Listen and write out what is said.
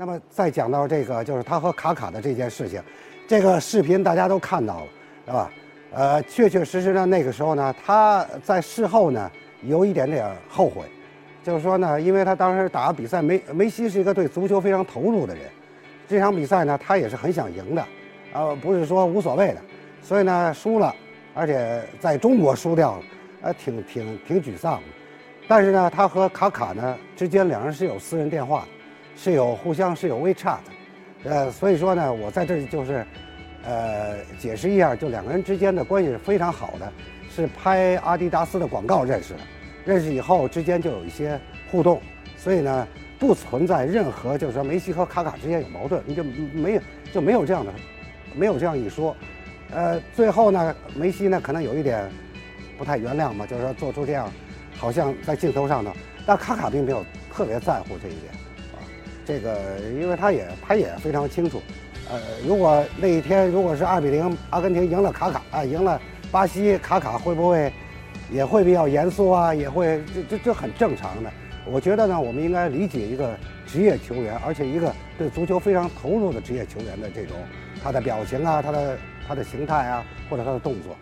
那么再讲到这个，就是他和卡卡的这件事情，这个视频大家都看到了，是吧？呃，确确实实呢，那个时候呢，他在事后呢有一点点后悔，就是说呢，因为他当时打比赛，梅梅西是一个对足球非常投入的人，这场比赛呢，他也是很想赢的，呃，不是说无所谓的，所以呢，输了，而且在中国输掉了，呃，挺挺挺沮丧的。但是呢，他和卡卡呢之间两人是有私人电话，是有互相是有 WeChat，呃，所以说呢，我在这里就是。呃，解释一下，就两个人之间的关系是非常好的，是拍阿迪达斯的广告认识的，认识以后之间就有一些互动，所以呢，不存在任何就是说梅西和卡卡之间有矛盾，你就没有就没有这样的，没有这样一说。呃，最后呢，梅西呢可能有一点不太原谅嘛，就是说做出这样，好像在镜头上呢，但卡卡并没有特别在乎这一点，这个因为他也他也非常清楚。呃，如果那一天如果是二比零，阿根廷赢了卡卡啊，赢了巴西，卡卡会不会也会比较严肃啊？也会这这这很正常的。我觉得呢，我们应该理解一个职业球员，而且一个对足球非常投入的职业球员的这种他的表情啊，他的他的形态啊，或者他的动作。